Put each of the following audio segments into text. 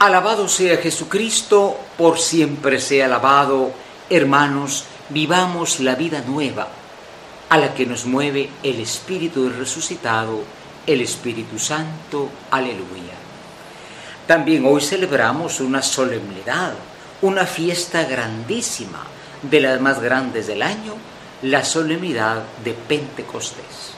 Alabado sea Jesucristo, por siempre sea alabado. Hermanos, vivamos la vida nueva, a la que nos mueve el Espíritu resucitado, el Espíritu Santo. Aleluya. También hoy celebramos una solemnidad, una fiesta grandísima, de las más grandes del año, la solemnidad de Pentecostés.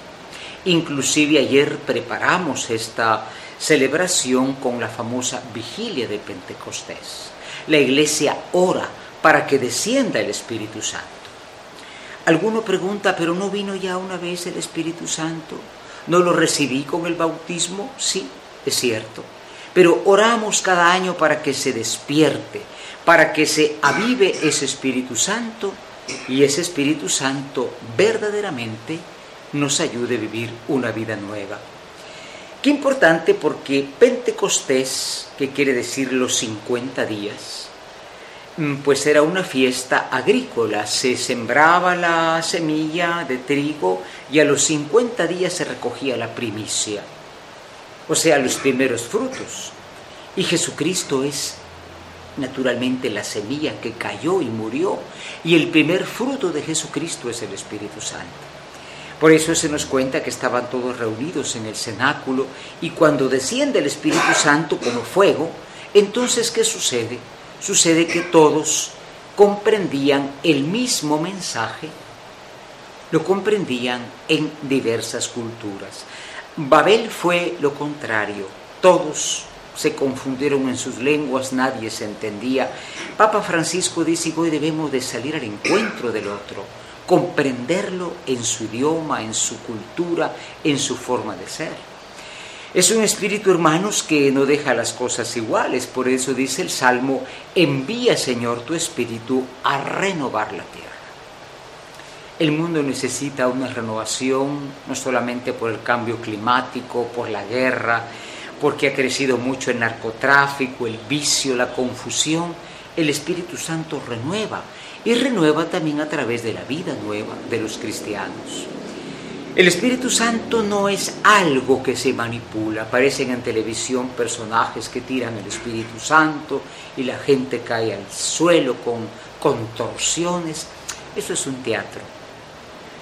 Inclusive ayer preparamos esta celebración con la famosa vigilia de Pentecostés. La iglesia ora para que descienda el Espíritu Santo. Alguno pregunta, pero ¿no vino ya una vez el Espíritu Santo? ¿No lo recibí con el bautismo? Sí, es cierto. Pero oramos cada año para que se despierte, para que se avive ese Espíritu Santo y ese Espíritu Santo verdaderamente nos ayude a vivir una vida nueva. Qué importante porque Pentecostés, que quiere decir los 50 días, mm, pues era una fiesta agrícola, se sembraba la semilla de trigo y a los 50 días se recogía la primicia, o sea, los primeros frutos. Y Jesucristo es naturalmente la semilla que cayó y murió, y el primer fruto de Jesucristo es el Espíritu Santo. Por eso se nos cuenta que estaban todos reunidos en el cenáculo y cuando desciende el Espíritu Santo como fuego, entonces ¿qué sucede? Sucede que todos comprendían el mismo mensaje, lo comprendían en diversas culturas. Babel fue lo contrario, todos se confundieron en sus lenguas, nadie se entendía. Papa Francisco dice hoy debemos de salir al encuentro del otro comprenderlo en su idioma, en su cultura, en su forma de ser. Es un espíritu, hermanos, que no deja las cosas iguales. Por eso dice el Salmo, envía, Señor, tu espíritu a renovar la tierra. El mundo necesita una renovación, no solamente por el cambio climático, por la guerra, porque ha crecido mucho el narcotráfico, el vicio, la confusión. El Espíritu Santo renueva y renueva también a través de la vida nueva de los cristianos. El Espíritu Santo no es algo que se manipula. Aparecen en televisión personajes que tiran el Espíritu Santo y la gente cae al suelo con contorsiones. Eso es un teatro.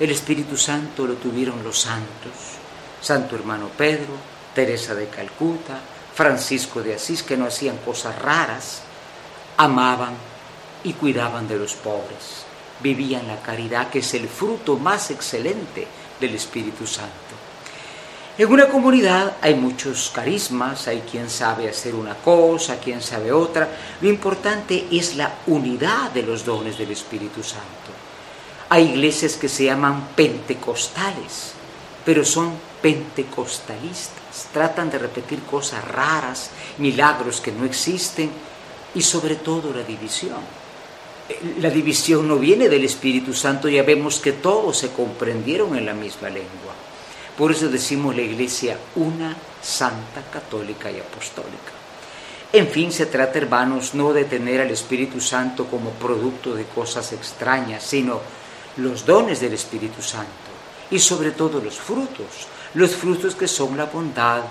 El Espíritu Santo lo tuvieron los santos. Santo hermano Pedro, Teresa de Calcuta, Francisco de Asís, que no hacían cosas raras, amaban, y cuidaban de los pobres. Vivían la caridad, que es el fruto más excelente del Espíritu Santo. En una comunidad hay muchos carismas, hay quien sabe hacer una cosa, quien sabe otra. Lo importante es la unidad de los dones del Espíritu Santo. Hay iglesias que se llaman pentecostales, pero son pentecostalistas. Tratan de repetir cosas raras, milagros que no existen y sobre todo la división la división no viene del Espíritu Santo, ya vemos que todos se comprendieron en la misma lengua. Por eso decimos la iglesia una, santa, católica y apostólica. En fin, se trata, hermanos, no de tener al Espíritu Santo como producto de cosas extrañas, sino los dones del Espíritu Santo y sobre todo los frutos, los frutos que son la bondad,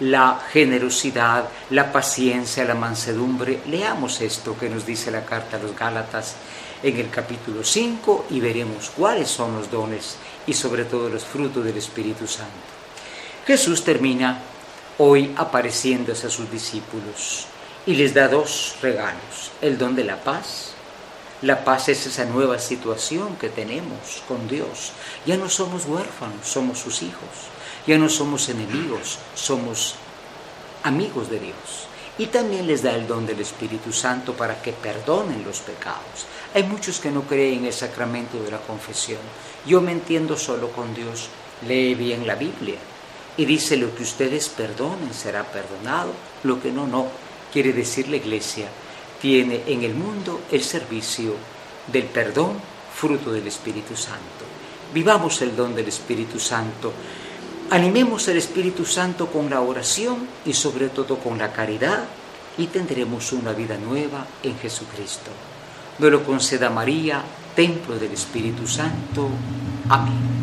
la generosidad, la paciencia, la mansedumbre. Leamos esto que nos dice la carta a los Gálatas en el capítulo 5 y veremos cuáles son los dones y sobre todo los frutos del Espíritu Santo. Jesús termina hoy apareciéndose a sus discípulos y les da dos regalos, el don de la paz. La paz es esa nueva situación que tenemos con Dios. Ya no somos huérfanos, somos sus hijos ya no somos enemigos, somos amigos de Dios. Y también les da el don del Espíritu Santo para que perdonen los pecados. Hay muchos que no creen en el sacramento de la confesión. Yo me entiendo solo con Dios. Lee bien la Biblia. Y dice lo que ustedes perdonen será perdonado, lo que no, no. Quiere decir la iglesia tiene en el mundo el servicio del perdón, fruto del Espíritu Santo. Vivamos el don del Espíritu Santo Animemos el Espíritu Santo con la oración y sobre todo con la caridad y tendremos una vida nueva en Jesucristo. Nos lo conceda María, templo del Espíritu Santo. Amén.